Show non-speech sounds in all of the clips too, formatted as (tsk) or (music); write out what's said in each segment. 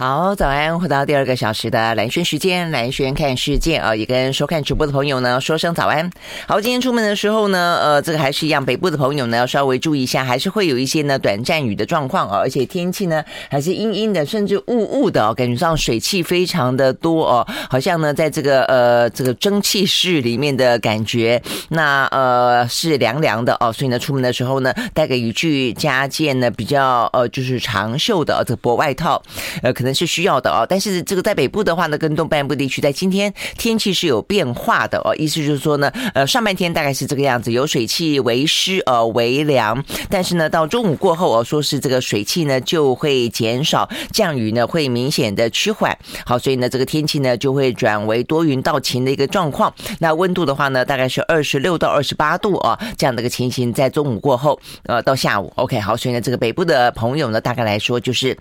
好，早安！回到第二个小时的蓝轩时间，蓝轩看世界啊，也跟收看直播的朋友呢说声早安。好，今天出门的时候呢，呃，这个还是一样，北部的朋友呢要稍微注意一下，还是会有一些呢短暂雨的状况啊，而且天气呢还是阴阴的，甚至雾雾的哦，感觉上水汽非常的多哦，好像呢在这个呃这个蒸汽室里面的感觉，那呃是凉凉的哦，所以呢出门的时候呢带个雨具加件呢比较呃就是长袖的这个薄外套，呃可能。是需要的哦，但是这个在北部的话呢，跟东半部地区在今天天气是有变化的哦。意思就是说呢，呃，上半天大概是这个样子，有水汽，为湿，呃，为凉。但是呢，到中午过后哦，说是这个水汽呢就会减少，降雨呢会明显的趋缓。好，所以呢，这个天气呢就会转为多云到晴的一个状况。那温度的话呢，大概是二十六到二十八度啊，这样的一个情形，在中午过后，呃，到下午，OK，好，所以呢，这个北部的朋友呢，大概来说就是。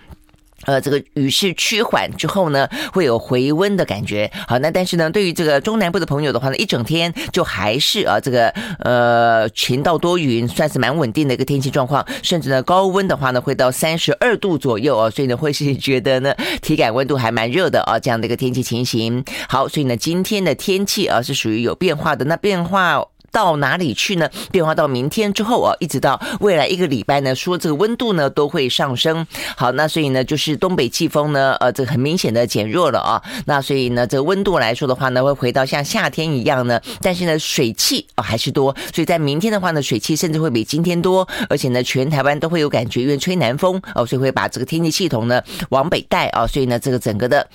呃，这个雨势趋缓之后呢，会有回温的感觉。好，那但是呢，对于这个中南部的朋友的话呢，一整天就还是啊，这个呃晴到多云，算是蛮稳定的一个天气状况。甚至呢，高温的话呢，会到三十二度左右啊，所以呢，会是觉得呢，体感温度还蛮热的啊，这样的一个天气情形。好，所以呢，今天的天气啊是属于有变化的。那变化。到哪里去呢？变化到明天之后啊，一直到未来一个礼拜呢，说这个温度呢都会上升。好，那所以呢，就是东北季风呢，呃，这个很明显的减弱了啊。那所以呢，这个温度来说的话呢，会回到像夏天一样呢，但是呢，水汽啊还是多。所以在明天的话呢，水汽甚至会比今天多，而且呢，全台湾都会有感觉，因为吹南风哦，所以会把这个天气系统呢往北带啊，所以呢，这个整个的。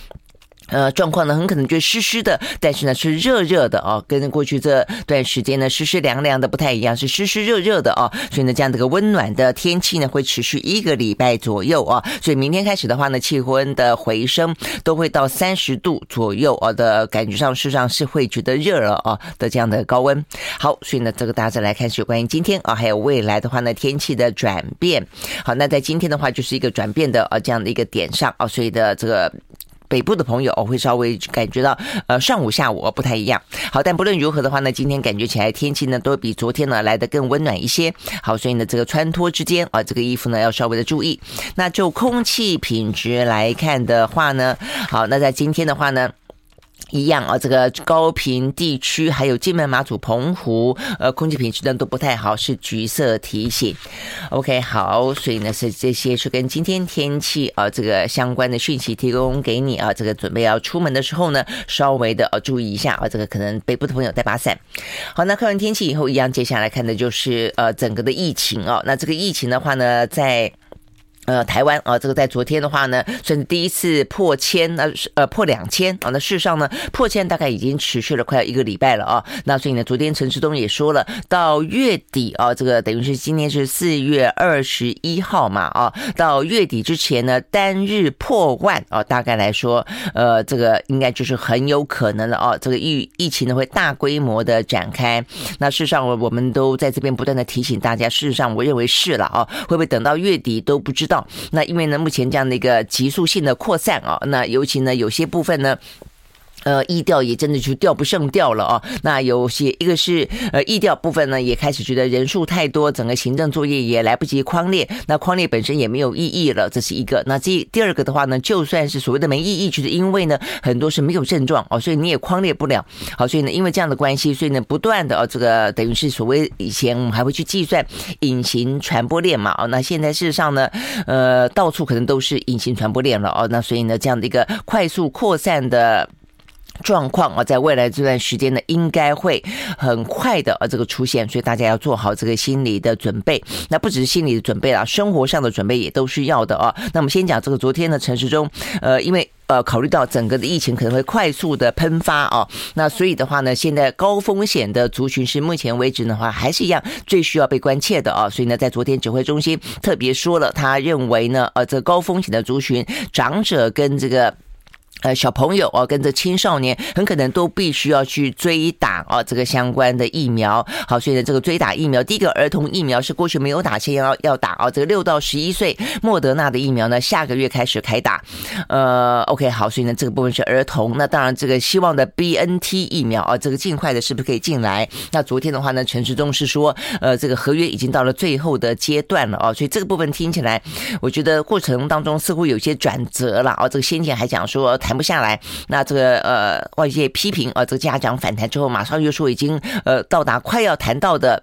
呃，状况呢，很可能就湿湿的，但是呢是热热的哦，跟过去这段时间呢湿湿凉凉的不太一样，是湿湿热热的哦。所以呢，这样的一个温暖的天气呢，会持续一个礼拜左右啊。所以明天开始的话呢，气温的回升都会到三十度左右哦的感觉上，事实上是会觉得热了哦的这样的高温。好，所以呢，这个大家再来看是有关于今天啊，还有未来的话呢，天气的转变。好，那在今天的话，就是一个转变的啊这样的一个点上啊，所以的这个。北部的朋友会稍微感觉到，呃，上午下午不太一样。好，但不论如何的话呢，今天感觉起来天气呢都比昨天呢来的更温暖一些。好，所以呢这个穿脱之间啊，这个衣服呢要稍微的注意。那就空气品质来看的话呢，好，那在今天的话呢。一样啊，这个高屏地区还有金门、马祖、澎湖，呃，空气品质呢都不太好，是橘色提醒。OK，好，所以呢是这些是跟今天天气啊这个相关的讯息提供给你啊，这个准备要出门的时候呢，稍微的啊注意一下啊，这个可能北部的朋友带把伞。好，那看完天气以后，一样接下来看的就是呃整个的疫情啊，那这个疫情的话呢，在。呃，台湾啊，这个在昨天的话呢，算是第一次破千，那呃破两千啊。那事实上呢，破千大概已经持续了快要一个礼拜了啊。那所以呢，昨天陈时东也说了，到月底啊，这个等于是今天是四月二十一号嘛啊，到月底之前呢，单日破万啊，大概来说，呃，这个应该就是很有可能了啊。这个疫疫情呢会大规模的展开。那事实上我，我们都在这边不断的提醒大家，事实上我认为是了啊，会不会等到月底都不知道。那因为呢，目前这样的一个急速性的扩散啊，那尤其呢，有些部分呢。呃，疫调也真的就调不胜调了啊。那有些一个是呃，疫调部分呢，也开始觉得人数太多，整个行政作业也来不及框列，那框列本身也没有意义了，这是一个。那这第二个的话呢，就算是所谓的没意义，就是因为呢，很多是没有症状哦，所以你也框列不了。好，所以呢，因为这样的关系，所以呢，不断的哦，这个等于是所谓以前我们还会去计算隐形传播链嘛哦，那现在事实上呢，呃，到处可能都是隐形传播链了哦，那所以呢，这样的一个快速扩散的。状况啊，在未来这段时间呢，应该会很快的啊这个出现，所以大家要做好这个心理的准备。那不只是心理的准备啦，生活上的准备也都是要的啊。那我们先讲这个昨天的城市中，呃，因为呃考虑到整个的疫情可能会快速的喷发啊，那所以的话呢，现在高风险的族群是目前为止的话还是一样最需要被关切的啊。所以呢，在昨天指挥中心特别说了，他认为呢，呃，这高风险的族群，长者跟这个。呃，小朋友哦，跟着青少年很可能都必须要去追打哦，这个相关的疫苗。好，所以呢，这个追打疫苗，第一个儿童疫苗是过去没有打，现在要要打哦。这个六到十一岁莫德纳的疫苗呢，下个月开始开打。呃，OK，好，所以呢，这个部分是儿童。那当然，这个希望的 BNT 疫苗啊，这个尽快的是不是可以进来？那昨天的话呢，陈时中是说，呃，这个合约已经到了最后的阶段了哦，所以这个部分听起来，我觉得过程当中似乎有些转折了哦。这个先前还讲说谈不下来，那这个呃外界批评啊，这个家长反弹之后，马上又说已经呃到达快要谈到的。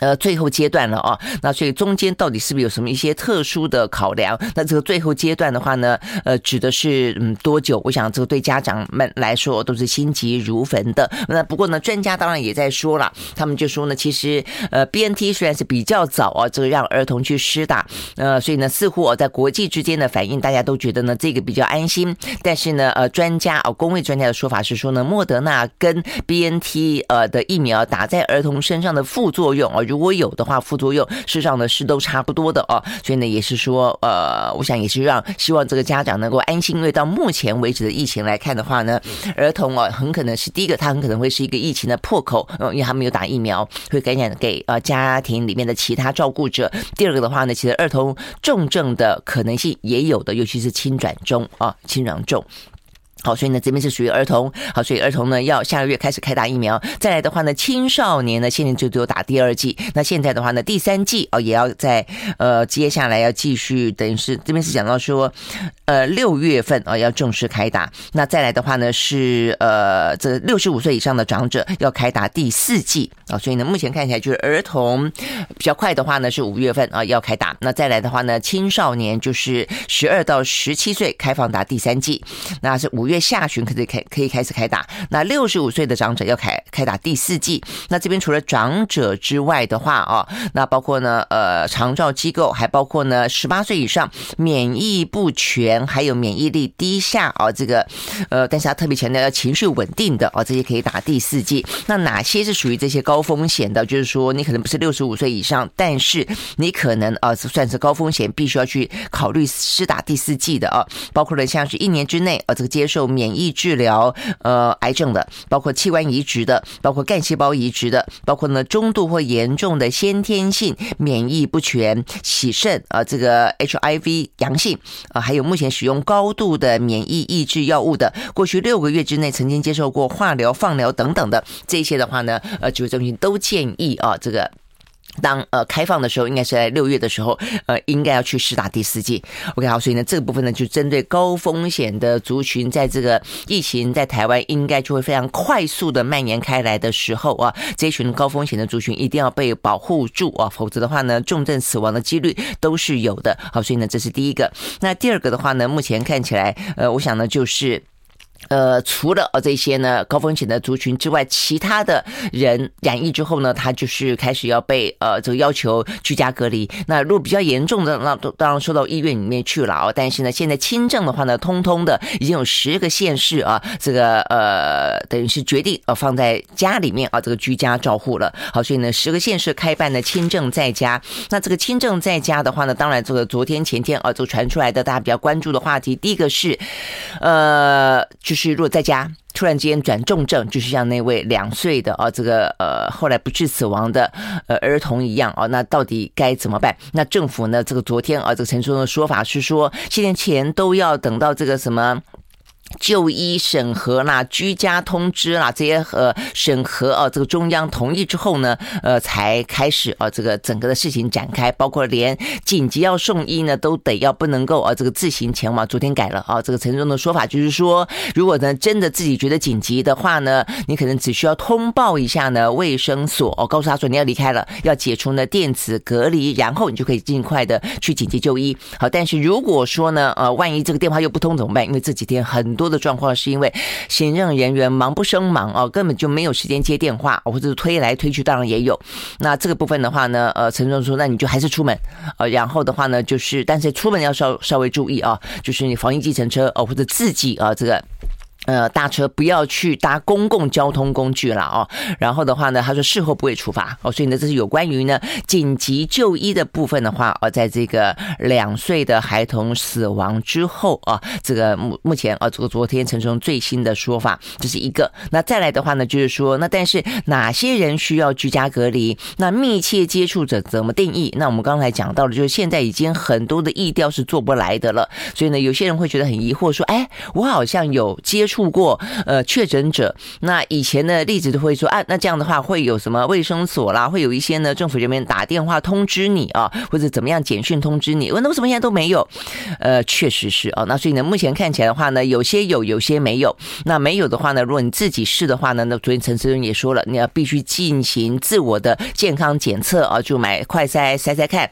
呃，最后阶段了啊，那所以中间到底是不是有什么一些特殊的考量？那这个最后阶段的话呢，呃，指的是嗯多久？我想这个对家长们来说都是心急如焚的。那不过呢，专家当然也在说了，他们就说呢，其实呃，BNT 虽然是比较早啊，这个让儿童去施打，呃，所以呢，似乎哦，在国际之间的反应，大家都觉得呢，这个比较安心。但是呢，呃，专家哦，公卫专家的说法是说呢，莫德纳跟 BNT 呃的疫苗打在儿童身上的副作用哦。如果有的话，副作用事实上呢是都差不多的哦，所以呢也是说，呃，我想也是让希望这个家长能够安心，因为到目前为止的疫情来看的话呢，儿童哦很可能是第一个，他很可能会是一个疫情的破口，嗯，因为他没有打疫苗，会感染给呃家庭里面的其他照顾者。第二个的话呢，其实儿童重症的可能性也有的，尤其是轻转中啊，轻转重。好，所以呢，这边是属于儿童。好，所以儿童呢要下个月开始开打疫苗。再来的话呢，青少年呢现在就只有打第二剂。那现在的话呢，第三剂哦也要在呃接下来要继续，等于是这边是讲到说，呃六月份啊要正式开打。那再来的话呢是呃这六十五岁以上的长者要开打第四剂啊。所以呢，目前看起来就是儿童比较快的话呢是五月份啊要开打。那再来的话呢，青少年就是十二到十七岁开放打第三剂，那是五月。下旬可以开可以开始开打，那六十五岁的长者要开开打第四剂。那这边除了长者之外的话啊，那包括呢呃长照机构，还包括呢十八岁以上免疫不全，还有免疫力低下啊这个呃，但是他特别强调要情绪稳定的啊，这些可以打第四剂。那哪些是属于这些高风险的？就是说你可能不是六十五岁以上，但是你可能啊是算是高风险，必须要去考虑施打第四剂的啊，包括了像是一年之内啊这个接受。受免疫治疗，呃，癌症的，包括器官移植的，包括干细胞移植的，包括呢中度或严重的先天性免疫不全、洗肾啊，这个 HIV 阳性啊，还有目前使用高度的免疫抑制药物的，过去六个月之内曾经接受过化疗、放疗等等的这些的话呢，呃，指挥中心都建议啊，这个。当呃开放的时候，应该是在六月的时候，呃，应该要去施打第四剂。OK，好，所以呢，这个部分呢，就针对高风险的族群，在这个疫情在台湾应该就会非常快速的蔓延开来的时候啊，这一群高风险的族群一定要被保护住啊，否则的话呢，重症死亡的几率都是有的。好，所以呢，这是第一个。那第二个的话呢，目前看起来，呃，我想呢，就是。呃，除了呃这些呢高风险的族群之外，其他的人染疫之后呢，他就是开始要被呃这个要求居家隔离。那如果比较严重的，那都当然收到医院里面去了啊。但是呢，现在轻症的话呢，通通的已经有十个县市啊，这个呃等于是决定呃放在家里面啊，这个居家照护了。好，所以呢，十个县市开办的轻症在家。那这个轻症在家的话呢，当然这个昨天前天啊，就传出来的大家比较关注的话题，第一个是呃就。是，如果在家突然间转重症，就是像那位两岁的啊，这个呃后来不治死亡的呃儿童一样啊，那到底该怎么办？那政府呢？这个昨天啊，这个陈时中的说法是说，现在钱都要等到这个什么。就医审核啦，居家通知啦，这些呃审核啊，这个中央同意之后呢，呃，才开始啊，这个整个的事情展开，包括连紧急要送医呢，都得要不能够啊，这个自行前往。昨天改了啊，这个陈忠的说法就是说，如果呢真的自己觉得紧急的话呢，你可能只需要通报一下呢卫生所，哦，告诉他说你要离开了，要解除呢电子隔离，然后你就可以尽快的去紧急就医。好，但是如果说呢，呃，万一这个电话又不通怎么办？因为这几天很多的状况是因为行政人员忙不胜忙啊，根本就没有时间接电话，或者是推来推去，当然也有。那这个部分的话呢，呃，陈总说，那你就还是出门，呃，然后的话呢，就是但是出门要稍稍微注意啊，就是你防疫计程车哦，或者自己啊，这个。呃，搭车不要去搭公共交通工具了哦。然后的话呢，他说事后不会处罚哦。所以呢，这是有关于呢紧急就医的部分的话哦，在这个两岁的孩童死亡之后啊，这个目目前啊，这个昨天陈时中最新的说法，这是一个。那再来的话呢，就是说，那但是哪些人需要居家隔离？那密切接触者怎么定义？那我们刚才讲到了，就是现在已经很多的疫调是做不来的了。所以呢，有些人会觉得很疑惑，说，哎，我好像有接触。触过呃确诊者，那以前的例子都会说啊，那这样的话会有什么卫生所啦，会有一些呢政府人员打电话通知你啊，或者怎么样简讯通知你？那为什么现在都没有？呃，确实是啊，那所以呢，目前看起来的话呢，有些有，有些没有。那没有的话呢，如果你自己试的话呢，那昨天陈时中也说了，你要必须进行自我的健康检测啊，就买快筛筛筛看。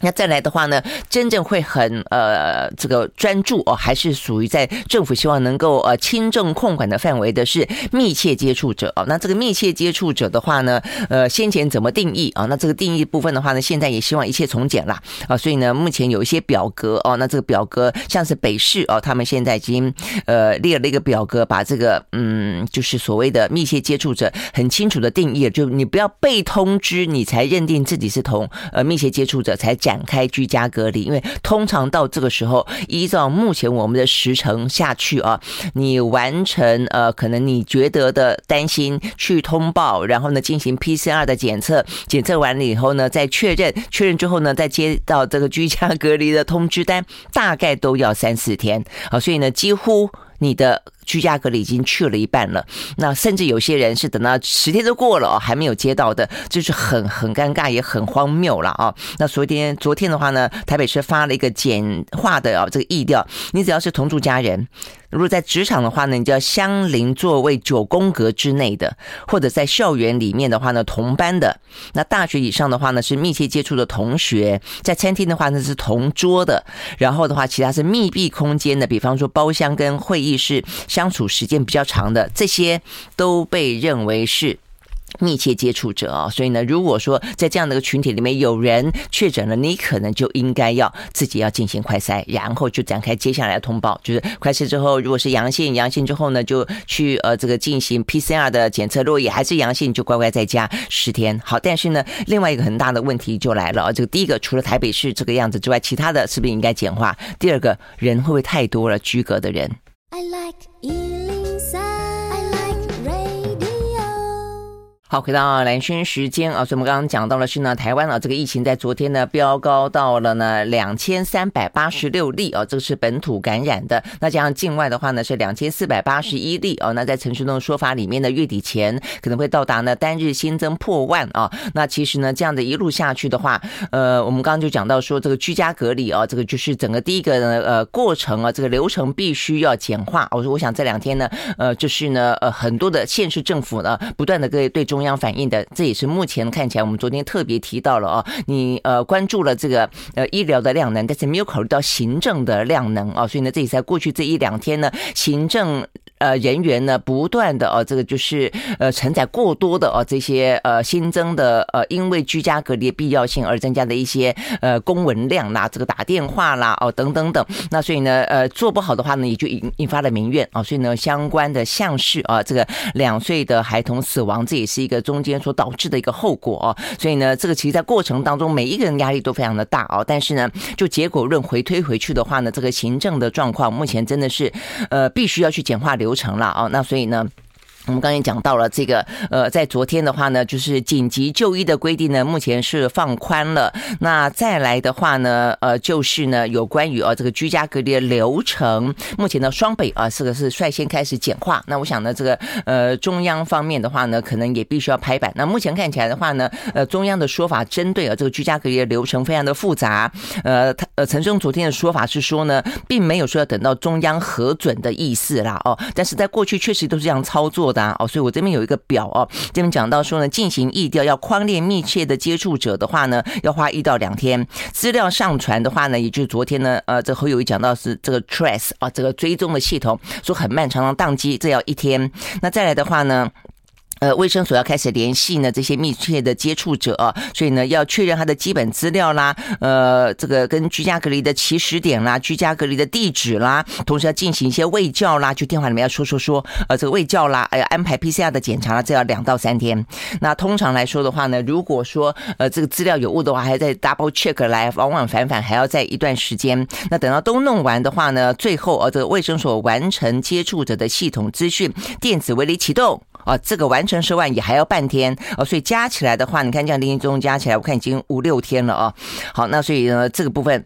那再来的话呢，真正会很呃这个专注哦，还是属于在政府希望能够呃轻症控管的范围的是密切接触者哦。那这个密切接触者的话呢，呃先前怎么定义啊？那这个定义部分的话呢，现在也希望一切从简啦啊。所以呢，目前有一些表格哦，那这个表格像是北市哦，他们现在已经呃列了一个表格，把这个嗯就是所谓的密切接触者很清楚的定义，就你不要被通知你才认定自己是同呃密切接触者才讲。展开居家隔离，因为通常到这个时候，依照目前我们的时程下去啊，你完成呃，可能你觉得的担心去通报，然后呢进行 PCR 的检测，检测完了以后呢再确认，确认之后呢再接到这个居家隔离的通知单，大概都要三四天啊，所以呢几乎你的。居家隔离已经去了一半了，那甚至有些人是等到十天都过了哦，还没有接到的，就是很很尴尬，也很荒谬了啊。那昨天昨天的话呢，台北市发了一个简化的啊这个意调，你只要是同住家人，如果在职场的话呢，你就要相邻座位九宫格之内的，或者在校园里面的话呢，同班的，那大学以上的话呢是密切接触的同学，在餐厅的话呢是同桌的，然后的话其他是密闭空间的，比方说包厢跟会议室。相处时间比较长的这些都被认为是密切接触者啊，所以呢，如果说在这样的一个群体里面有人确诊了，你可能就应该要自己要进行快筛，然后就展开接下来的通报，就是快筛之后如果是阳性，阳性之后呢就去呃这个进行 PCR 的检测，如果也还是阳性，就乖乖在家十天。好，但是呢，另外一个很大的问题就来了啊，这个第一个除了台北市这个样子之外，其他的是不是应该简化？第二个人会不会太多了？居隔的人。I like 好，回到蓝轩时间啊，所以我们刚刚讲到的是呢，台湾啊，这个疫情在昨天呢飙高到了呢两千三百八十六例啊，这个是本土感染的。那加上境外的话呢是两千四百八十一例啊。那在陈时中的说法里面呢，月底前可能会到达呢单日新增破万啊。那其实呢，这样的一路下去的话，呃，我们刚刚就讲到说，这个居家隔离啊，这个就是整个第一个呢呃过程啊，这个流程必须要简化。我说，我想这两天呢，呃，就是呢呃很多的县市政府呢不断的对对中。中央反映的，这也是目前看起来，我们昨天特别提到了啊，你呃关注了这个呃医疗的量能，但是没有考虑到行政的量能啊，所以呢，这也在过去这一两天呢，行政。呃，人员呢不断的哦，这个就是呃承载过多的哦这些呃新增的呃因为居家隔离的必要性而增加的一些呃公文量啦，这个打电话啦哦等等等，那所以呢呃做不好的话呢也就引引发了民怨啊，所以呢相关的像是啊，这个两岁的孩童死亡，这也是一个中间所导致的一个后果啊，所以呢这个其实在过程当中每一个人压力都非常的大哦，但是呢就结果论回推回去的话呢，这个行政的状况目前真的是呃必须要去简化。流程了啊，那所以呢，我们刚才讲到了这个，呃，在昨天的话呢，就是紧急就医的规定呢，目前是放宽了。那再来的话呢，呃，就是呢，有关于啊这个居家隔离的流程，目前呢，双北啊，这个是率先开始简化。那我想呢，这个呃中央方面的话呢，可能也必须要拍板。那目前看起来的话呢，呃，中央的说法针对啊这个居家隔离的流程非常的复杂。呃，他呃陈时中昨天的说法是说呢，并没有说要等到中央核准的意思啦，哦，但是在过去确实都是这样操作的。哦，所以我这边有一个表哦，这边讲到说呢，进行疫调要框列密切的接触者的话呢，要花一到两天；资料上传的话呢，也就是昨天呢，呃，这侯友谊讲到是这个 trace 啊，这个追踪的系统说很漫长的宕机，这要一天。那再来的话呢？呃，卫生所要开始联系呢这些密切的接触者，所以呢要确认他的基本资料啦，呃，这个跟居家隔离的起始点啦，居家隔离的地址啦，同时要进行一些卫教啦，就电话里面要说说说，呃，这个卫教啦，哎，安排 PCR 的检查啦，这要两到三天。那通常来说的话呢，如果说呃这个资料有误的话，还要再 double check 来往往返返还要再一段时间。那等到都弄完的话呢，最后呃这个卫生所完成接触者的系统资讯电子围篱启动。啊，这个完成收案也还要半天哦，所以加起来的话，你看这样零零总加起来，我看已经五六天了啊。好，那所以呢，这个部分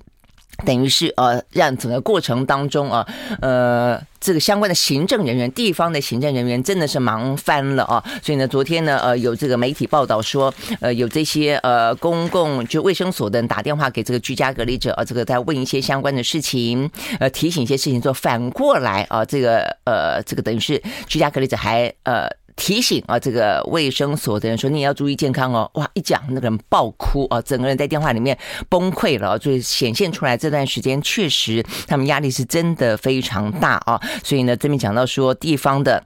等于是呃，让整个过程当中啊，呃，这个相关的行政人员、地方的行政人员真的是忙翻了啊。所以呢，昨天呢，呃，有这个媒体报道说，呃，有这些呃公共就卫生所的人打电话给这个居家隔离者啊，这个在问一些相关的事情，呃，提醒一些事情，做反过来啊，这个呃，这个等于是居家隔离者还呃。提醒啊，这个卫生所的人说，你也要注意健康哦。哇，一讲那个人爆哭啊，整个人在电话里面崩溃了，所以显现出来这段时间确实他们压力是真的非常大啊。所以呢，这边讲到说地方的。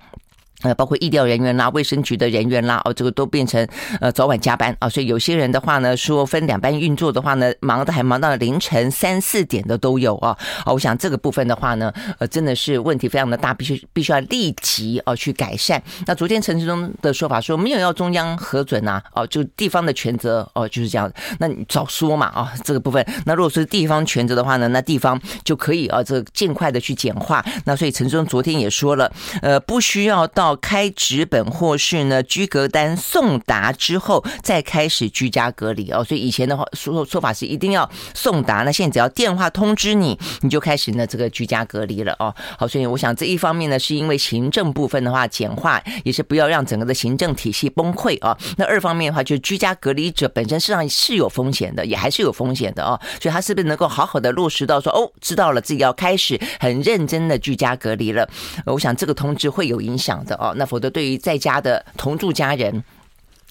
呃，包括疫调人员啦、卫生局的人员啦，哦，这个都变成呃早晚加班啊，所以有些人的话呢，说分两班运作的话呢，忙的还忙到凌晨三四点的都有啊。啊，我想这个部分的话呢，呃，真的是问题非常的大，必须必须要立即哦去改善。那昨天陈志忠的说法说没有要中央核准呐，哦，就地方的权责哦就是这样。那你早说嘛啊，这个部分。那如果是地方权责的话呢，那地方就可以啊，这尽快的去简化。那所以陈志忠昨天也说了，呃，不需要到。要开纸本或是呢居隔单送达之后再开始居家隔离哦，所以以前的话说说法是一定要送达，那现在只要电话通知你，你就开始呢这个居家隔离了哦。好，所以我想这一方面呢是因为行政部分的话简化，也是不要让整个的行政体系崩溃啊。那二方面的话，就是居家隔离者本身实上是有风险的，也还是有风险的哦。所以他是不是能够好好的落实到说哦，知道了自己要开始很认真的居家隔离了？我想这个通知会有影响的哦。那否则，对于在家的同住家人。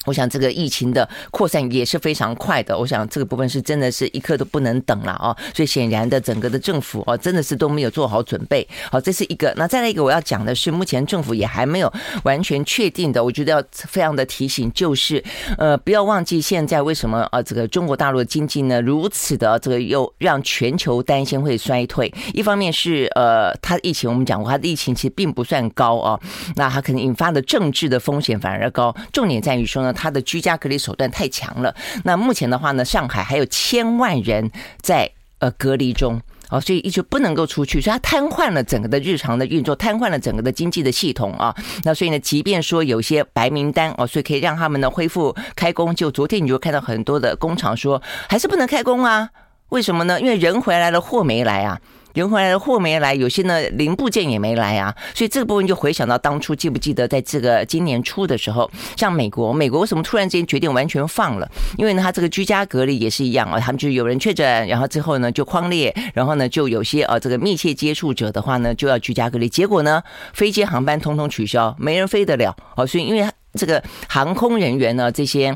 我想这个疫情的扩散也是非常快的，我想这个部分是真的是一刻都不能等了哦，所以显然的整个的政府哦真的是都没有做好准备。好，这是一个。那再来一个我要讲的是，目前政府也还没有完全确定的，我觉得要非常的提醒，就是呃不要忘记现在为什么啊这个中国大陆的经济呢如此的这个又让全球担心会衰退。一方面是呃它疫情我们讲过，它的疫情其实并不算高啊，那它可能引发的政治的风险反而高。重点在于说呢。他的居家隔离手段太强了。那目前的话呢，上海还有千万人在呃隔离中哦，所以一直不能够出去，所以他瘫痪了整个的日常的运作，瘫痪了整个的经济的系统啊。那所以呢，即便说有些白名单哦，所以可以让他们呢恢复开工。就昨天你就看到很多的工厂说，还是不能开工啊？为什么呢？因为人回来了，货没来啊。人回来的货没来，有些呢零部件也没来啊，所以这个部分就回想到当初，记不记得在这个今年初的时候，像美国，美国为什么突然之间决定完全放了？因为呢，他这个居家隔离也是一样啊，他们就有人确诊，然后之后呢就框列，然后呢就有些啊这个密切接触者的话呢就要居家隔离，结果呢飞机航班通通取消，没人飞得了哦，所以因为这个航空人员呢这些。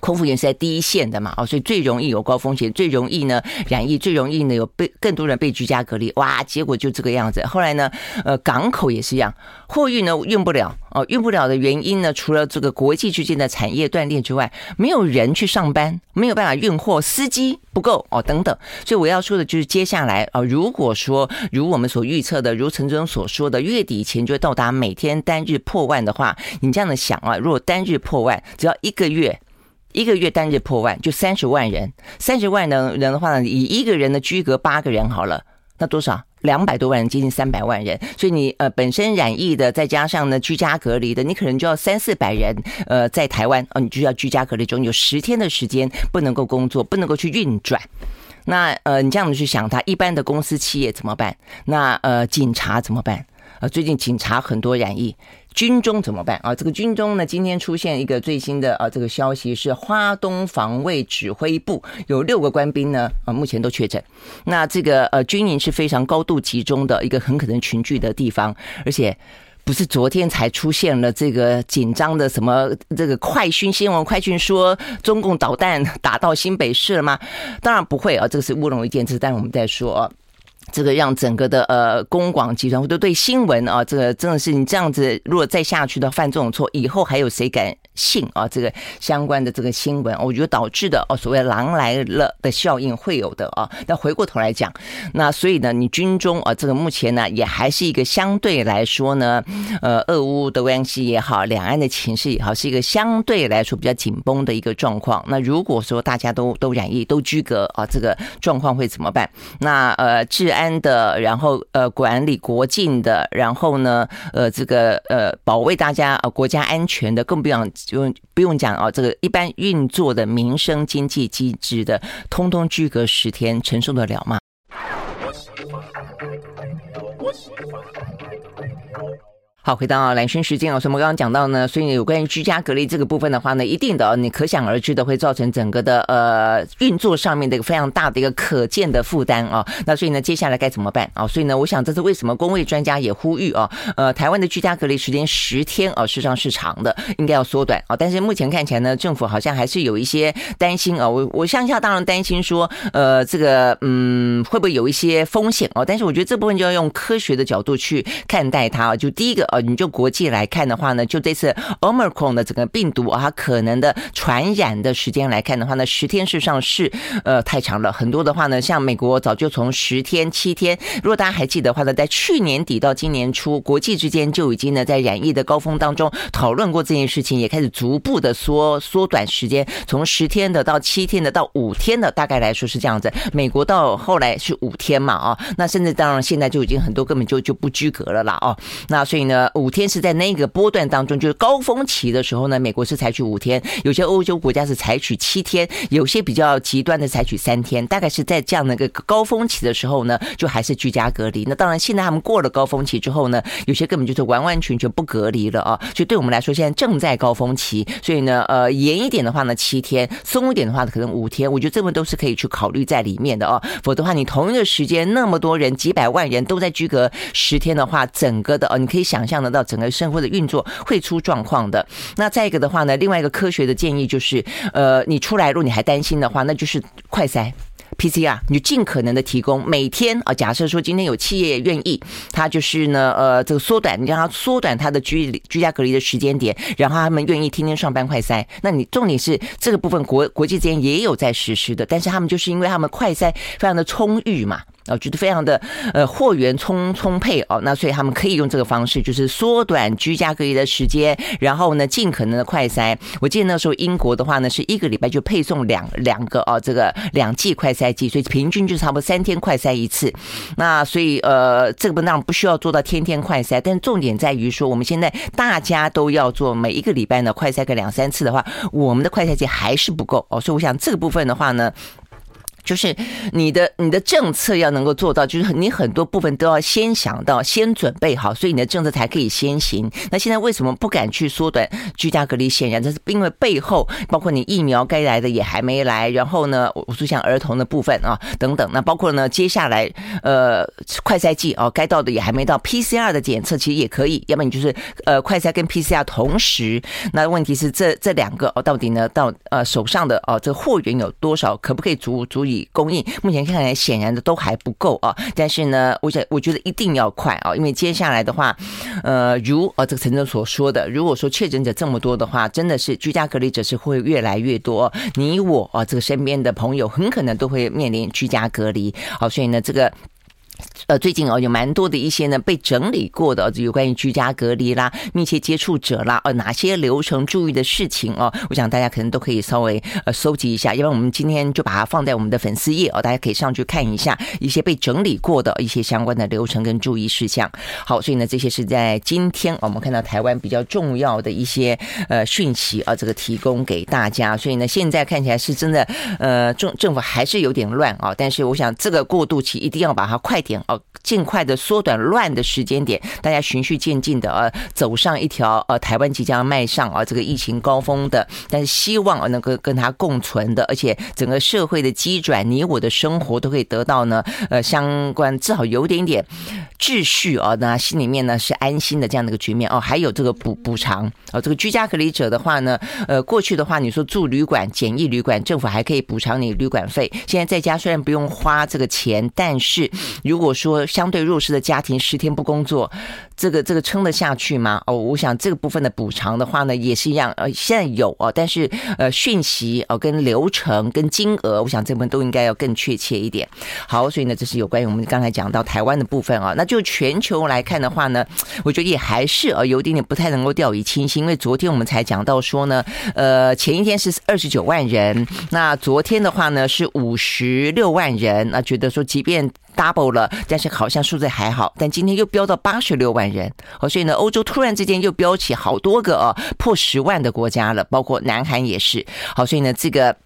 空服员是在第一线的嘛，哦，所以最容易有高风险，最容易呢染疫，最容易呢有被更多人被居家隔离，哇，结果就这个样子。后来呢，呃，港口也是一样，货运呢运不了，哦，运不了的原因呢，除了这个国际之间的产业断裂之外，没有人去上班，没有办法运货，司机不够哦，等等。所以我要说的就是，接下来啊，如果说如我们所预测的，如陈总所说的，月底前就会到达每天单日破万的话，你这样的想啊，如果单日破万，只要一个月。一个月单日破万，就三十万人。三十万人人的话呢，以一个人的居隔八个人好了，那多少？两百多万人，接近三百万人。所以你呃本身染疫的，再加上呢居家隔离的，你可能就要三四百人。呃，在台湾哦，你就要居家隔离中有十天的时间不能够工作，不能够去运转。那呃，你这样子去想，他一般的公司企业怎么办？那呃，警察怎么办？呃，最近警察很多染疫。军中怎么办啊？这个军中呢，今天出现一个最新的啊，这个消息是花东防卫指挥部有六个官兵呢啊，目前都确诊。那这个呃军营是非常高度集中的一个很可能群聚的地方，而且不是昨天才出现了这个紧张的什么这个快讯新闻，快讯说中共导弹打到新北市了吗？当然不会啊，这个是乌龙一件事，但我们再说啊。这个让整个的呃公广集团或者对新闻啊，这个真的是你这样子，如果再下去的犯这种错，以后还有谁敢信啊？这个相关的这个新闻，我觉得导致的哦，所谓“狼来了”的效应会有的啊。那回过头来讲，那所以呢，你军中啊，这个目前呢，也还是一个相对来说呢，呃，俄乌的关系也好，两岸的情势也好，是一个相对来说比较紧绷的一个状况。那如果说大家都都染疫、都居隔啊，这个状况会怎么办？那呃，治安。安的，然后呃，管理国境的，然后呢，呃，这个呃，保卫大家呃国家安全的，更不用就不用讲啊，这个一般运作的民生经济机制的，通通居隔十天，承受得了吗？好，回到蓝轩时间哦，所以我们刚刚讲到呢，所以有关于居家隔离这个部分的话呢，一定的，你可想而知的会造成整个的呃运作上面的一个非常大的一个可见的负担啊。那所以呢，接下来该怎么办啊？所以呢，我想这是为什么公卫专家也呼吁啊，呃，台湾的居家隔离时间十天啊，事实上是长的，应该要缩短啊。但是目前看起来呢，政府好像还是有一些担心啊。我我乡下当然担心说，呃，这个嗯，会不会有一些风险啊？但是我觉得这部分就要用科学的角度去看待它啊。就第一个。你就国际来看的话呢，就这次 Omicron 的整个病毒啊，可能的传染的时间来看的话呢，十天事实上是呃太长了。很多的话呢，像美国早就从十天、七天，如果大家还记得的话呢，在去年底到今年初，国际之间就已经呢在染疫的高峰当中讨论过这件事情，也开始逐步的缩缩短时间，从十天的到七天的到五天的，大概来说是这样子。美国到后来是五天嘛啊，那甚至当然现在就已经很多根本就就不居格了啦哦，那所以呢。五天是在那个波段当中，就是高峰期的时候呢，美国是采取五天，有些欧洲国家是采取七天，有些比较极端的采取三天，大概是在这样的一个高峰期的时候呢，就还是居家隔离。那当然，现在他们过了高峰期之后呢，有些根本就是完完全全不隔离了啊。所以对我们来说，现在正在高峰期，所以呢，呃，严一点的话呢，七天；松一点的话，可能五天。我觉得这么都是可以去考虑在里面的哦。否则的话，你同一个时间那么多人，几百万人都在居隔十天的话，整个的哦，你可以想象。得到整个生活的运作会出状况的。那再一个的话呢，另外一个科学的建议就是，呃，你出来如果你还担心的话，那就是快筛 PCR，你就尽可能的提供每天啊。假设说今天有企业愿意，他就是呢，呃，这个缩短，你让他缩短他的居居家隔离的时间点，然后他们愿意天天上班快筛。那你重点是这个部分国国际之间也有在实施的，但是他们就是因为他们快筛非常的充裕嘛。啊，觉得非常的呃货源充充沛哦，那所以他们可以用这个方式，就是缩短居家隔离的时间，然后呢尽可能的快筛。我记得那时候英国的话呢，是一个礼拜就配送两两个哦，这个两剂快筛剂，所以平均就差不多三天快筛一次。那所以呃这个当然不需要做到天天快筛，但重点在于说我们现在大家都要做每一个礼拜呢快筛个两三次的话，我们的快筛剂还是不够哦，所以我想这个部分的话呢。就是你的你的政策要能够做到，就是你很多部分都要先想到、先准备好，所以你的政策才可以先行。那现在为什么不敢去缩短居家隔离？显然这是因为背后包括你疫苗该来的也还没来，然后呢，我说像儿童的部分啊等等，那包括呢接下来呃快赛季哦该到的也还没到，PCR 的检测其实也可以，要么你就是呃快赛跟 PCR 同时。那问题是这这两个哦到底呢到呃手上的哦这货源有多少，可不可以足足以？供应目前看来显然的都还不够啊，但是呢，我想我觉得一定要快啊，因为接下来的话，呃，如呃这个陈总所说的，如果说确诊者这么多的话，真的是居家隔离者是会越来越多，你我啊这个身边的朋友很可能都会面临居家隔离，好，所以呢这个。呃，最近哦，有蛮多的一些呢被整理过的，有关于居家隔离啦、密切接触者啦，呃，哪些流程注意的事情哦，我想大家可能都可以稍微呃搜集一下，要不然我们今天就把它放在我们的粉丝页哦，大家可以上去看一下一些被整理过的一些相关的流程跟注意事项。好，所以呢，这些是在今天我们看到台湾比较重要的一些呃讯息啊，这个提供给大家。所以呢，现在看起来是真的呃政政府还是有点乱啊，但是我想这个过渡期一定要把它快点哦。尽快的缩短乱的时间点，大家循序渐进的呃走上一条呃台湾即将迈上啊这个疫情高峰的，但是希望能够跟它共存的，而且整个社会的机转，你我的生活都可以得到呢呃相关至少有点点秩序啊，那心里面呢是安心的这样的一个局面哦。还有这个补补偿啊，这个居家隔离者的话呢，呃过去的话你说住旅馆简易旅馆，政府还可以补偿你旅馆费，现在在家虽然不用花这个钱，但是如如果说相对弱势的家庭十天不工作，这个这个撑得下去吗？哦，我想这个部分的补偿的话呢，也是一样。呃，现在有哦，但是呃，讯息哦跟流程跟金额，我想这部分都应该要更确切一点。好，所以呢，这是有关于我们刚才讲到台湾的部分啊。那就全球来看的话呢，我觉得也还是呃有点点不太能够掉以轻心，因为昨天我们才讲到说呢，呃，前一天是二十九万人，那昨天的话呢是五十六万人，那觉得说即便。Double 了，但是好像数字还好，但今天又飙到八十六万人，哦，所以呢，欧洲突然之间又飙起好多个啊，破十万的国家了，包括南韩也是，好，所以呢，这个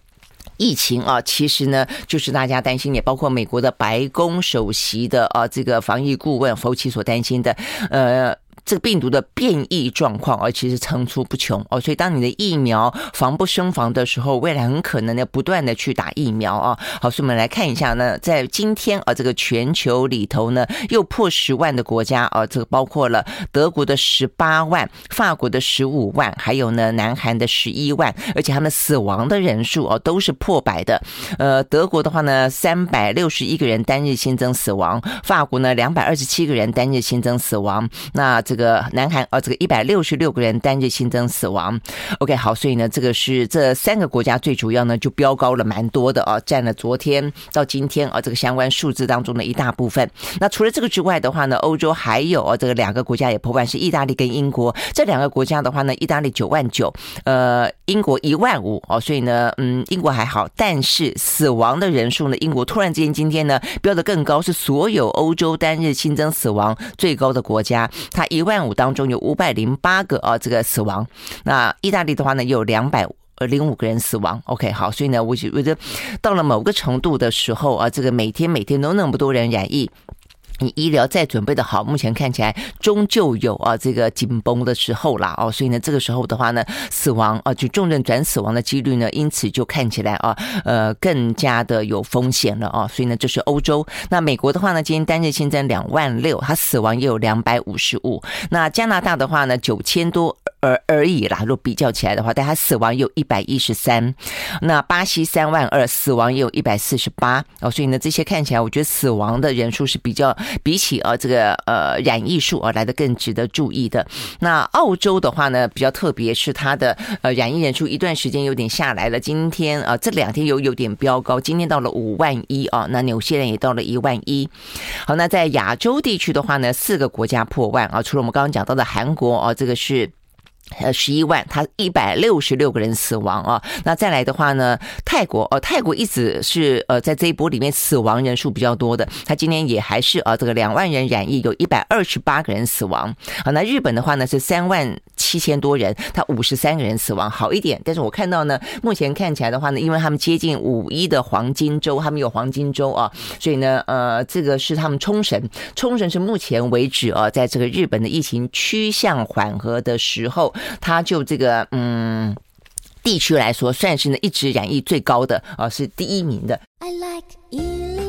疫情啊，其实呢，就是大家担心，也包括美国的白宫首席的啊，这个防疫顾问福奇所担心的，呃。这个病毒的变异状况，而其实层出不穷哦，所以当你的疫苗防不胜防的时候，未来很可能要不断的去打疫苗啊。好，所以我们来看一下呢，在今天啊，这个全球里头呢，又破十万的国家啊，这个包括了德国的十八万、法国的十五万，还有呢，南韩的十一万，而且他们死亡的人数哦都是破百的。呃，德国的话呢，三百六十一个人单日新增死亡；法国呢，两百二十七个人单日新增死亡。那这个个南韩啊，这个一百六十六个人单日新增死亡。OK，好，所以呢，这个是这三个国家最主要呢，就飙高了蛮多的啊，占了昨天到今天啊这个相关数字当中的一大部分。那除了这个之外的话呢，欧洲还有啊这个两个国家也破万，是意大利跟英国。这两个国家的话呢，意大利九万九，呃，英国一万五哦，所以呢，嗯，英国还好，但是死亡的人数呢，英国突然之间今天呢飙得更高，是所有欧洲单日新增死亡最高的国家，它一。万五当中有五百零八个啊，这个死亡。那意大利的话呢，有两百零五个人死亡。OK，好，所以呢，我觉我觉得到了某个程度的时候啊，这个每天每天都那么多人染疫。你医疗再准备的好，目前看起来终究有啊这个紧绷的时候啦哦，所以呢，这个时候的话呢，死亡啊就重症转死亡的几率呢，因此就看起来啊呃更加的有风险了啊，所以呢，这是欧洲。那美国的话呢，今天单日新增两万六，它死亡也有两百五十五。那加拿大的话呢，九千多。而而已啦，若比较起来的话，但他死亡有一百一十三，那巴西三万二，死亡也有一百四十八哦，所以呢，这些看起来，我觉得死亡的人数是比较比起呃这个呃染疫数而来的更值得注意的。那澳洲的话呢，比较特别是它的呃染疫人数一段时间有点下来了，今天啊、这两天又有，有点飙高，今天到了五万一啊，那纽西兰也到了一万一。好，那在亚洲地区的话呢，四个国家破万啊，除了我们刚刚讲到的韩国啊，这个是。呃，十一万，他一百六十六个人死亡啊。那再来的话呢，泰国哦，泰国一直是呃在这一波里面死亡人数比较多的，他今年也还是啊这个两万人染疫，有一百二十八个人死亡。好，那日本的话呢是三万七千多人，他五十三个人死亡，好一点。但是我看到呢，目前看起来的话呢，因为他们接近五一的黄金周，他们有黄金周啊，所以呢，呃，这个是他们冲绳，冲绳是目前为止啊，在这个日本的疫情趋向缓和的时候。他就这个嗯，地区来说，算是呢一直染疫最高的啊，是第一名的。I like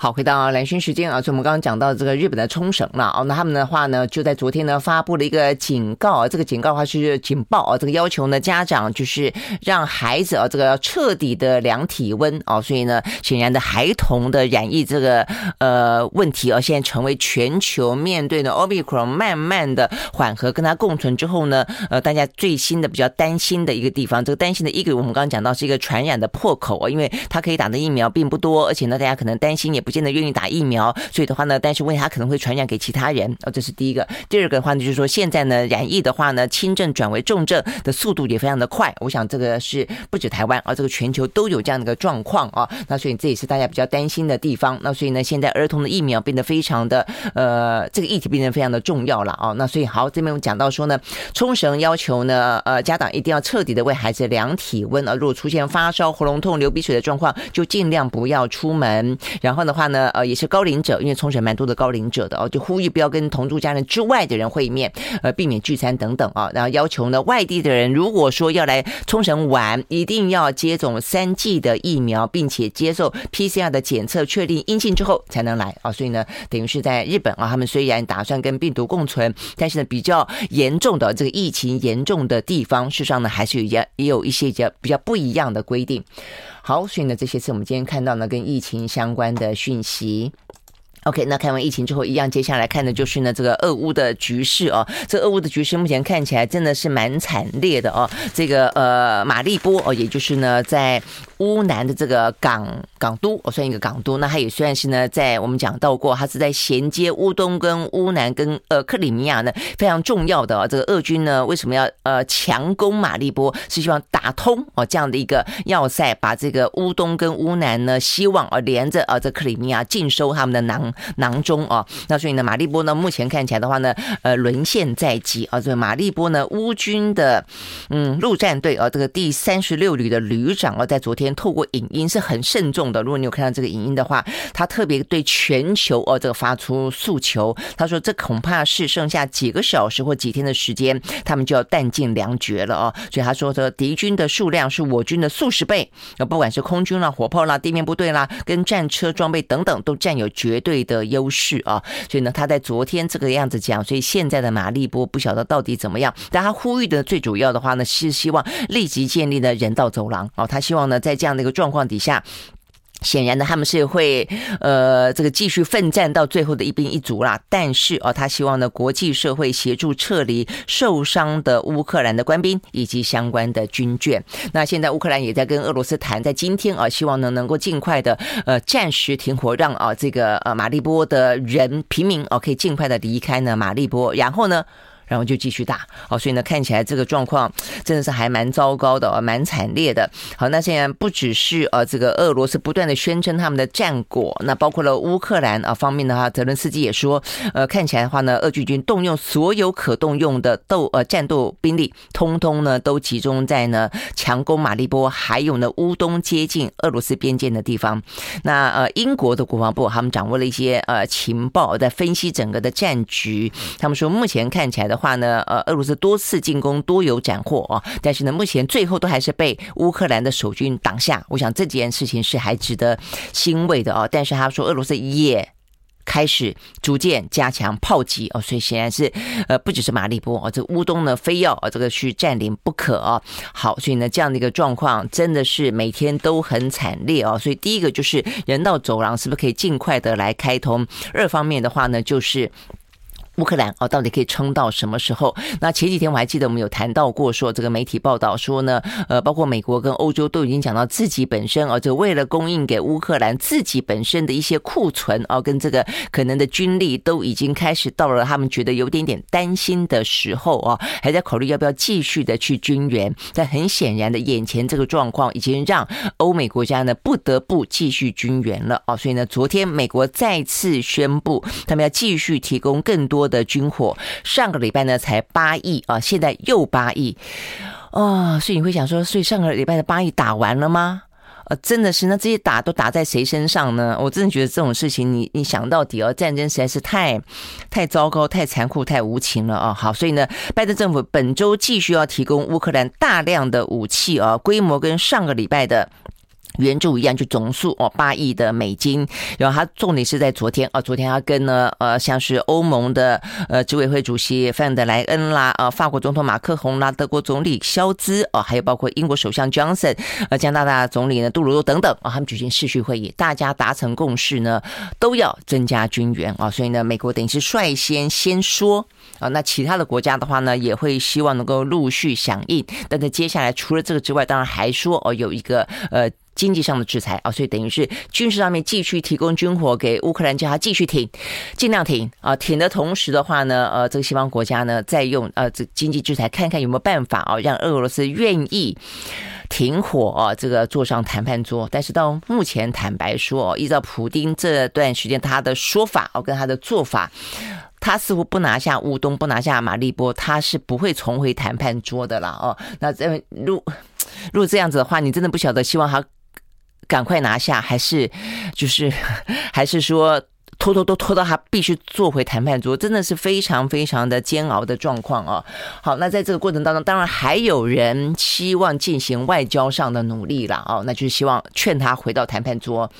好，回到蓝轩时间啊，所以我们刚刚讲到这个日本的冲绳了哦，那他们的话呢，就在昨天呢发布了一个警告，这个警告的话是警报啊，这个要求呢家长就是让孩子啊这个要彻底的量体温啊，所以呢，显然的孩童的染疫这个呃问题啊，现在成为全球面对的 Omicron 慢慢的缓和跟它共存之后呢，呃，大家最新的比较担心的一个地方，这个担心的一个我们刚刚讲到是一个传染的破口啊，因为它可以打的疫苗并不多，而且呢，大家可能担心也。不见得愿意打疫苗，所以的话呢，但是问题他可能会传染给其他人哦，这是第一个。第二个的话呢，就是说现在呢，染疫的话呢，轻症转为重症的速度也非常的快。我想这个是不止台湾啊，这个全球都有这样的一个状况啊。那所以这也是大家比较担心的地方。那所以呢，现在儿童的疫苗变得非常的呃，这个议题变得非常的重要了啊。那所以好，这边我讲到说呢，冲绳要求呢，呃，家长一定要彻底的为孩子量体温啊，如果出现发烧、喉咙痛、流鼻水的状况，就尽量不要出门。然后的话呢，呃，也是高龄者，因为冲绳蛮多的高龄者的哦，就呼吁不要跟同住家人之外的人会面，呃，避免聚餐等等啊。然后要求呢，外地的人如果说要来冲绳玩，一定要接种三剂的疫苗，并且接受 PCR 的检测，确定阴性之后才能来啊。所以呢，等于是在日本啊，他们虽然打算跟病毒共存，但是呢，比较严重的这个疫情严重的地方，事实上呢，还是有也也有一些比较比较不一样的规定。好，所以呢，这些是我们今天看到呢跟疫情相关的讯息。OK，那看完疫情之后，一样接下来看的就是呢这个俄乌的局势哦。这俄乌的局势目前看起来真的是蛮惨烈的哦。这个呃马利波哦，也就是呢在。乌南的这个港港都，哦，算一个港都，那它也算是呢，在我们讲到过，它是在衔接乌东跟乌南跟呃克里米亚呢非常重要的，哦。这个俄军呢为什么要呃强攻马利波？是希望打通哦这样的一个要塞，把这个乌东跟乌南呢希望啊连着啊这克里米亚尽收他们的囊囊中啊。那所以呢马利波呢目前看起来的话呢，呃沦陷在即啊。这个马利波呢乌军的嗯陆战队啊这个第三十六旅的旅长啊在昨天。透过影音是很慎重的。如果你有看到这个影音的话，他特别对全球哦这个发出诉求。他说：“这恐怕是剩下几个小时或几天的时间，他们就要弹尽粮绝了哦。”所以他说：“这敌军的数量是我军的数十倍，不管是空军啦、火炮啦、地面部队啦，跟战车装备等等，都占有绝对的优势啊。”所以呢，他在昨天这个样子讲，所以现在的马立波不晓得到底怎么样。但他呼吁的最主要的话呢，是希望立即建立的人道走廊哦。他希望呢，在这样的一个状况底下，显然呢，他们是会呃，这个继续奋战到最后的一兵一卒啦。但是哦，他希望呢，国际社会协助撤离受伤的乌克兰的官兵以及相关的军眷。那现在乌克兰也在跟俄罗斯谈，在今天啊，希望呢能够尽快的呃暂时停火，让啊这个呃马利波的人平民哦可以尽快的离开呢马利波，然后呢。然后就继续打，好，所以呢，看起来这个状况 (tsk) 真的是还蛮糟糕的，蛮惨烈的。好，那现在不只是呃这个俄罗斯不断的宣称他们的战果，那包括了乌克兰啊方面的话，泽伦斯基也说，呃，看起来的话呢，俄军军动用所有可动用的斗呃战斗兵力，通通呢都集中在呢强攻马利波，还有呢乌东接近俄罗斯边界的地方。那呃英国的国防部他们掌握了一些呃情报，在分析整个的战局，他们说目前看起来的。话呢，呃，俄罗斯多次进攻多有斩获啊，但是呢，目前最后都还是被乌克兰的守军挡下。我想这件事情是还值得欣慰的啊。但是他说，俄罗斯也开始逐渐加强炮击哦，所以显然是呃，不只是马利波哦，这乌东呢，非要啊这个去占领不可啊。好，所以呢，这样的一个状况真的是每天都很惨烈哦。所以第一个就是人道走廊是不是可以尽快的来开通？二方面的话呢，就是。乌克兰哦，到底可以撑到什么时候？那前几天我还记得我们有谈到过，说这个媒体报道说呢，呃，包括美国跟欧洲都已经讲到自己本身哦，就为了供应给乌克兰自己本身的一些库存哦，跟这个可能的军力都已经开始到了他们觉得有点点担心的时候哦，还在考虑要不要继续的去军援。但很显然的，眼前这个状况已经让欧美国家呢不得不继续军援了哦，所以呢，昨天美国再次宣布，他们要继续提供更多。的军火，上个礼拜呢才八亿啊，现在又八亿哦，所以你会想说，所以上个礼拜的八亿打完了吗？呃，真的是，那这些打都打在谁身上呢？我真的觉得这种事情你，你你想到底哦，战争实在是太太糟糕、太残酷、太无情了啊！好，所以呢，拜登政府本周继续要提供乌克兰大量的武器啊，规模跟上个礼拜的。援助一样，就总数哦八亿的美金，然后他重点是在昨天啊，昨天他跟呢呃像是欧盟的呃执委会主席范德莱恩啦，呃法国总统马克宏啦，德国总理肖兹哦，还有包括英国首相 Johnson，呃加拿大总理呢杜鲁多等等啊，他们举行视讯会议，大家达成共识呢，都要增加军援啊，所以呢美国等于是率先先说啊，那其他的国家的话呢也会希望能够陆续响应，但是接下来除了这个之外，当然还说哦有一个呃。经济上的制裁啊，所以等于是军事上面继续提供军火给乌克兰，叫他继续挺，尽量挺啊，挺的同时的话呢，呃，这个西方国家呢，再用呃这经济制裁，看看有没有办法啊，让俄罗斯愿意停火啊，这个坐上谈判桌。但是到目前，坦白说，依照普丁这段时间他的说法哦，跟他的做法，他似乎不拿下乌东，不拿下马利波，他是不会重回谈判桌的了哦。那这如如果这样子的话，你真的不晓得希望他。赶快拿下，还是就是 (laughs) 还是说拖拖拖拖到他必须坐回谈判桌，真的是非常非常的煎熬的状况啊！好，那在这个过程当中，当然还有人希望进行外交上的努力了哦，那就是希望劝他回到谈判桌。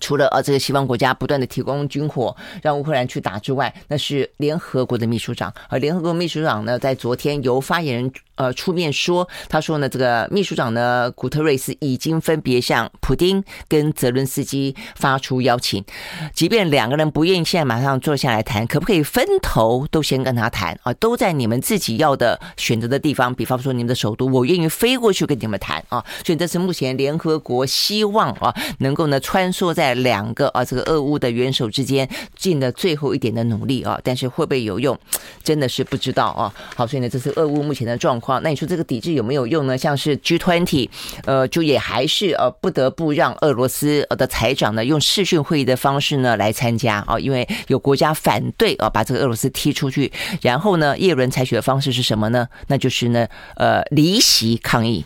除了呃这个西方国家不断的提供军火让乌克兰去打之外，那是联合国的秘书长，而联合国秘书长呢，在昨天由发言人。呃出面说，他说呢，这个秘书长呢古特瑞斯已经分别向普丁跟泽伦斯基发出邀请，即便两个人不愿意现在马上坐下来谈，可不可以分头都先跟他谈啊？都在你们自己要的选择的地方，比方说你们的首都，我愿意飞过去跟你们谈啊。所以这是目前联合国希望啊能够呢穿梭在两个啊这个俄乌的元首之间，尽了最后一点的努力啊。但是会不会有用，真的是不知道啊。好，所以呢，这是俄乌目前的状况。那你说这个抵制有没有用呢？像是 G20，呃，就也还是呃不得不让俄罗斯的财长呢用视讯会议的方式呢来参加啊，因为有国家反对啊，把这个俄罗斯踢出去。然后呢，叶伦采取的方式是什么呢？那就是呢，呃，离席抗议。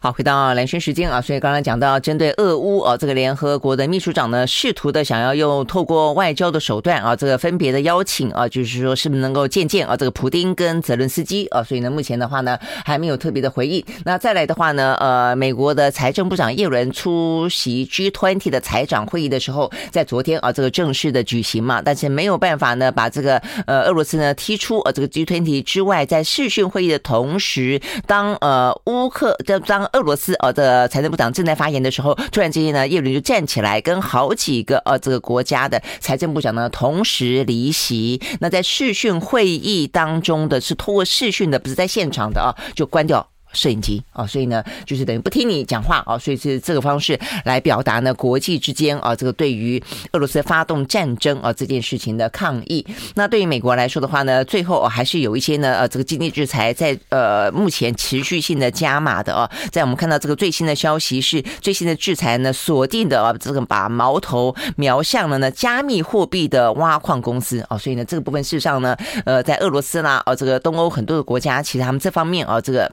好，回到蓝轩时间啊，所以刚才讲到针对俄乌啊，这个联合国的秘书长呢，试图的想要用透过外交的手段啊，这个分别的邀请啊，就是说是不是能够见见啊，这个普丁跟泽伦斯基啊，所以呢，目前的话呢，还没有特别的回应。那再来的话呢，呃，美国的财政部长耶伦出席 G20 的财长会议的时候，在昨天啊，这个正式的举行嘛，但是没有办法呢，把这个呃俄罗斯呢踢出呃这个 G20 之外，在视讯会议的同时，当呃乌克的当。俄罗斯呃的财政部长正在发言的时候，突然之间呢，叶伦就站起来，跟好几个呃这个国家的财政部长呢同时离席。那在视讯会议当中的是通过视讯的，不是在现场的啊，就关掉。摄影机啊，所以呢，就是等于不听你讲话啊，所以是这个方式来表达呢，国际之间啊，这个对于俄罗斯发动战争啊这件事情的抗议。那对于美国来说的话呢，最后还是有一些呢，呃，这个经济制裁在呃目前持续性的加码的啊。在我们看到这个最新的消息是，最新的制裁呢锁定的啊，这个把矛头瞄向了呢加密货币的挖矿公司啊，所以呢，这个部分事实上呢，呃，在俄罗斯啦，啊，这个东欧很多的国家，其实他们这方面啊，这个。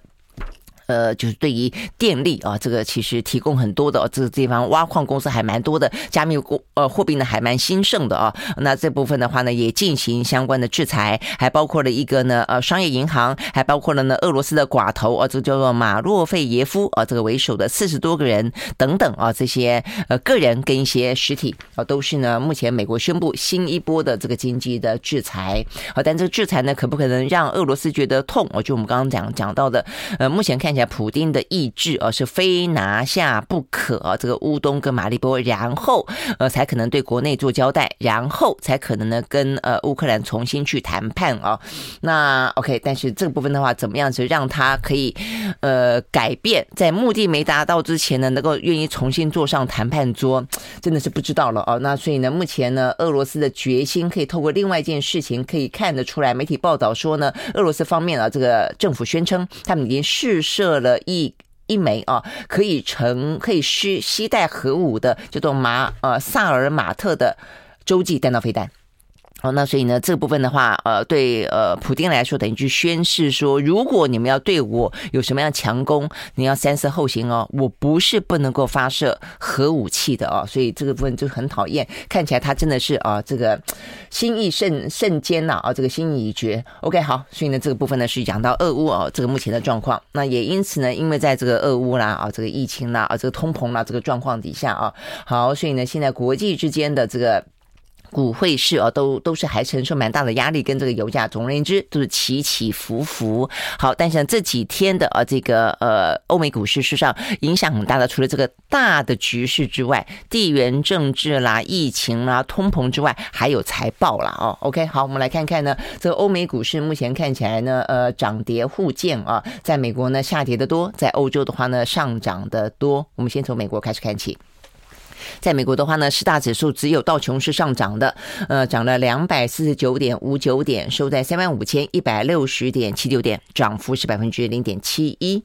呃，就是对于电力啊，这个其实提供很多的这个地方挖矿公司还蛮多的，加密呃货币呢还蛮兴盛的啊。那这部分的话呢，也进行相关的制裁，还包括了一个呢呃商业银行，还包括了呢俄罗斯的寡头啊，这个叫做马洛费耶夫啊，这个为首的四十多个人等等啊，这些呃个人跟一些实体啊，都是呢目前美国宣布新一波的这个经济的制裁。啊，但这个制裁呢，可不可能让俄罗斯觉得痛？我就我们刚刚讲讲到的，呃，目前看。普丁的意志啊，是非拿下不可啊，这个乌东跟马利波，然后呃才可能对国内做交代，然后才可能呢跟呃乌克兰重新去谈判啊。那 OK，但是这个部分的话，怎么样子让他可以呃改变，在目的没达到之前呢，能够愿意重新坐上谈判桌，真的是不知道了哦。那所以呢，目前呢，俄罗斯的决心可以透过另外一件事情可以看得出来。媒体报道说呢，俄罗斯方面啊，这个政府宣称他们已经试射。射了一一枚啊，可以乘可以吸携带核武的叫做马呃萨尔马特的洲际弹道飞弹。好，那所以呢，这个部分的话，呃，对呃，普丁来说，等于去宣誓说，如果你们要对我有什么样强攻，你要三思后行哦。我不是不能够发射核武器的哦，所以这个部分就很讨厌。看起来他真的是啊，这个心意甚甚坚呐啊，这个心意已决。OK，好，所以呢，这个部分呢是讲到俄乌哦，这个目前的状况。那也因此呢，因为在这个俄乌啦啊，这个疫情啦啊，这个通膨啦这个状况底下啊，好，所以呢，现在国际之间的这个。股汇市啊，都都是还承受蛮大的压力，跟这个油价，总而言之都是起起伏伏。好，但是这几天的啊，这个呃，欧美股市事实上影响很大的，除了这个大的局势之外，地缘政治啦、疫情啦、通膨之外，还有财报啦。哦。OK，好，我们来看看呢，这个欧美股市目前看起来呢，呃，涨跌互见啊，在美国呢下跌的多，在欧洲的话呢上涨的多。我们先从美国开始看起。在美国的话呢，十大指数只有道琼是上涨的，呃，涨了两百四十九点五九点，收在三万五千一百六十点七九点，涨幅是百分之零点七一。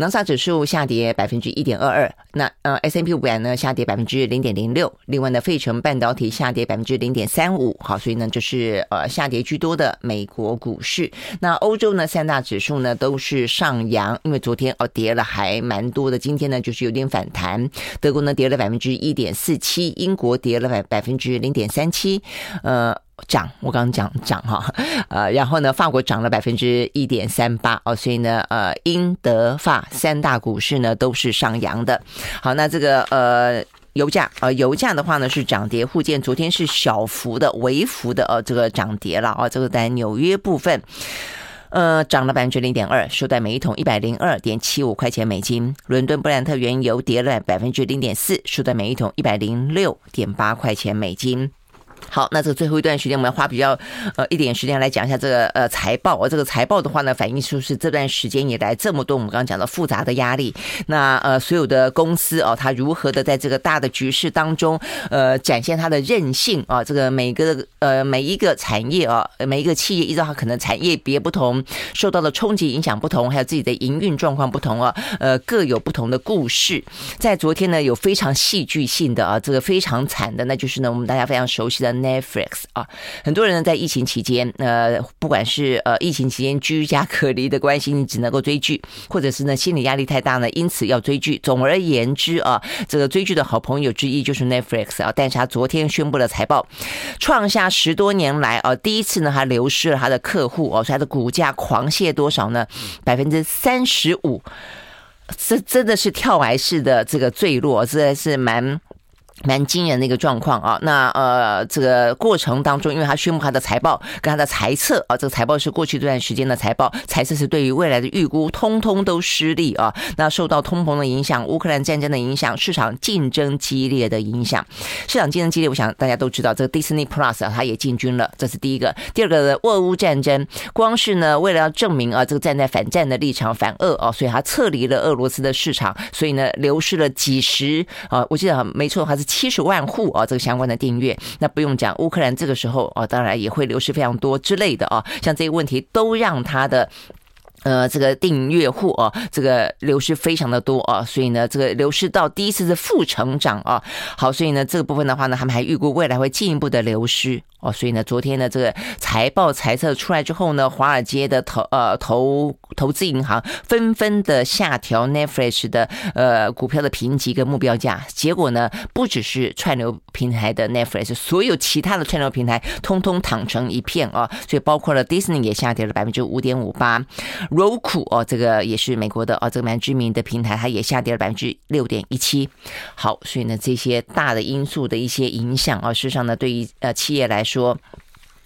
纳斯达克指数下跌百分之一点二二，那呃，S M P 五百呢下跌百分之零点零六，另外呢费城半导体下跌百分之零点三五，好，所以呢就是呃下跌居多的美国股市。那欧洲呢三大指数呢都是上扬，因为昨天哦跌了还蛮多的，今天呢就是有点反弹。德国呢跌了百分之一点四七，英国跌了百百分之零点三七，呃。涨，我刚刚讲涨哈，呃，然后呢，法国涨了百分之一点三八哦，所以呢，呃，英德法三大股市呢都是上扬的。好，那这个呃。油价啊，油价的话呢是涨跌互见，昨天是小幅的、微幅的呃这个涨跌了啊，这个在纽约部分。呃，涨了百分之零点二，收在每一桶一百零二点七五块钱美金。伦敦布兰特原油跌了百分之零点四，收在每一桶一百零六点八块钱美金。好，那这个最后一段时间，我们要花比较呃一点时间来讲一下这个呃财报。这个财报的话呢，反映出是这段时间以来这么多我们刚刚讲的复杂的压力。那呃所有的公司哦，它如何的在这个大的局势当中呃展现它的韧性啊？这个每个呃每一个产业啊，每一个企业依照它可能产业别不同，受到的冲击影响不同，还有自己的营运状况不同啊，呃各有不同的故事。在昨天呢，有非常戏剧性的啊，这个非常惨的，那就是呢我们大家非常熟悉的。Netflix 啊，很多人呢在疫情期间，呃，不管是呃疫情期间居家隔离的关系，你只能够追剧，或者是呢心理压力太大呢，因此要追剧。总而言之啊，这个追剧的好朋友之一就是 Netflix 啊，但是他昨天宣布了财报，创下十多年来啊第一次呢，他流失了他的客户哦，所以他的股价狂泻多少呢？百分之三十五，这真的是跳崖式的这个坠落，实在是蛮。蛮惊人的一个状况啊！那呃，这个过程当中，因为他宣布他的财报跟他的财测啊，这个财报是过去这段时间的财报，财测是对于未来的预估，通通都失利啊！那受到通膨的影响、乌克兰战争的影响、市场竞争激烈的影响，市场竞争激烈，我想大家都知道，这个 Disney Plus 啊，它也进军了，这是第一个。第二个的俄乌战争，光是呢，为了要证明啊，这个站在反战的立场，反俄啊，所以他撤离了俄罗斯的市场，所以呢，流失了几十啊，我记得没错，还是。七十万户啊，这个相关的订阅，那不用讲，乌克兰这个时候啊，当然也会流失非常多之类的啊，像这些问题都让他的。呃，这个订阅户啊，这个流失非常的多啊，所以呢，这个流失到第一次是负成长啊。好，所以呢，这个部分的话呢，他们还预估未来会进一步的流失哦。所以呢，昨天呢，这个财报财测出来之后呢，华尔街的投呃投投资银行纷纷的下调 Netflix 的呃股票的评级跟目标价。结果呢，不只是串流平台的 Netflix，所有其他的串流平台通通躺成一片啊。所以包括了 Disney 也下跌了百分之五点五八。Roku 哦，这个也是美国的哦，这个蛮知名的平台，它也下跌了百分之六点一七。好，所以呢，这些大的因素的一些影响啊，事实上呢，对于呃企业来说，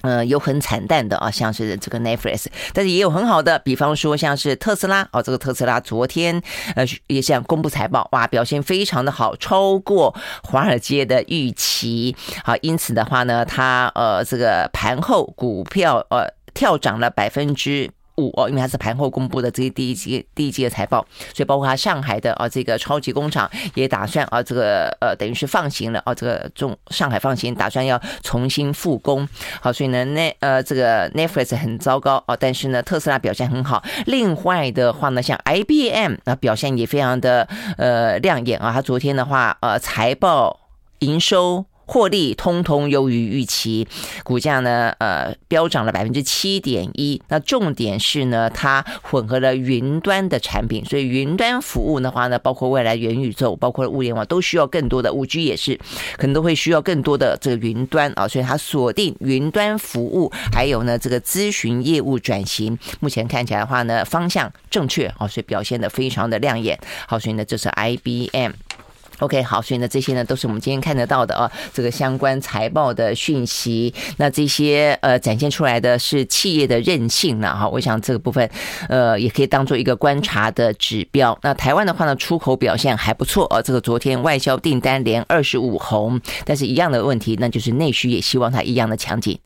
呃，有很惨淡的啊，像是这个 Netflix，但是也有很好的，比方说像是特斯拉哦，这个特斯拉昨天呃也像公布财报，哇，表现非常的好，超过华尔街的预期。好，因此的话呢，它呃这个盘后股票呃跳涨了百分之。五哦，因为它是盘后公布的这第一季第一季的财报，所以包括它上海的啊这个超级工厂也打算啊这个呃等于是放行了啊这个中上海放行，打算要重新复工。好，所以呢那呃这个 Netflix 很糟糕啊，但是呢特斯拉表现很好。另外的话呢，像 IBM 啊表现也非常的呃亮眼啊，它昨天的话呃财报营收。获利通通优于预期，股价呢，呃，飙涨了百分之七点一。那重点是呢，它混合了云端的产品，所以云端服务的话呢，包括未来元宇宙，包括物联网，都需要更多的五 G 也是，可能都会需要更多的这个云端啊。所以它锁定云端服务，还有呢这个咨询业务转型，目前看起来的话呢，方向正确啊，所以表现得非常的亮眼。好，所以呢，这是 IBM。OK，好，所以呢，这些呢都是我们今天看得到的啊，这个相关财报的讯息。那这些呃展现出来的是企业的韧性呢哈，我想这个部分呃也可以当做一个观察的指标。那台湾的话呢，出口表现还不错啊，这个昨天外销订单连二十五红，但是一样的问题，那就是内需也希望它一样的强劲。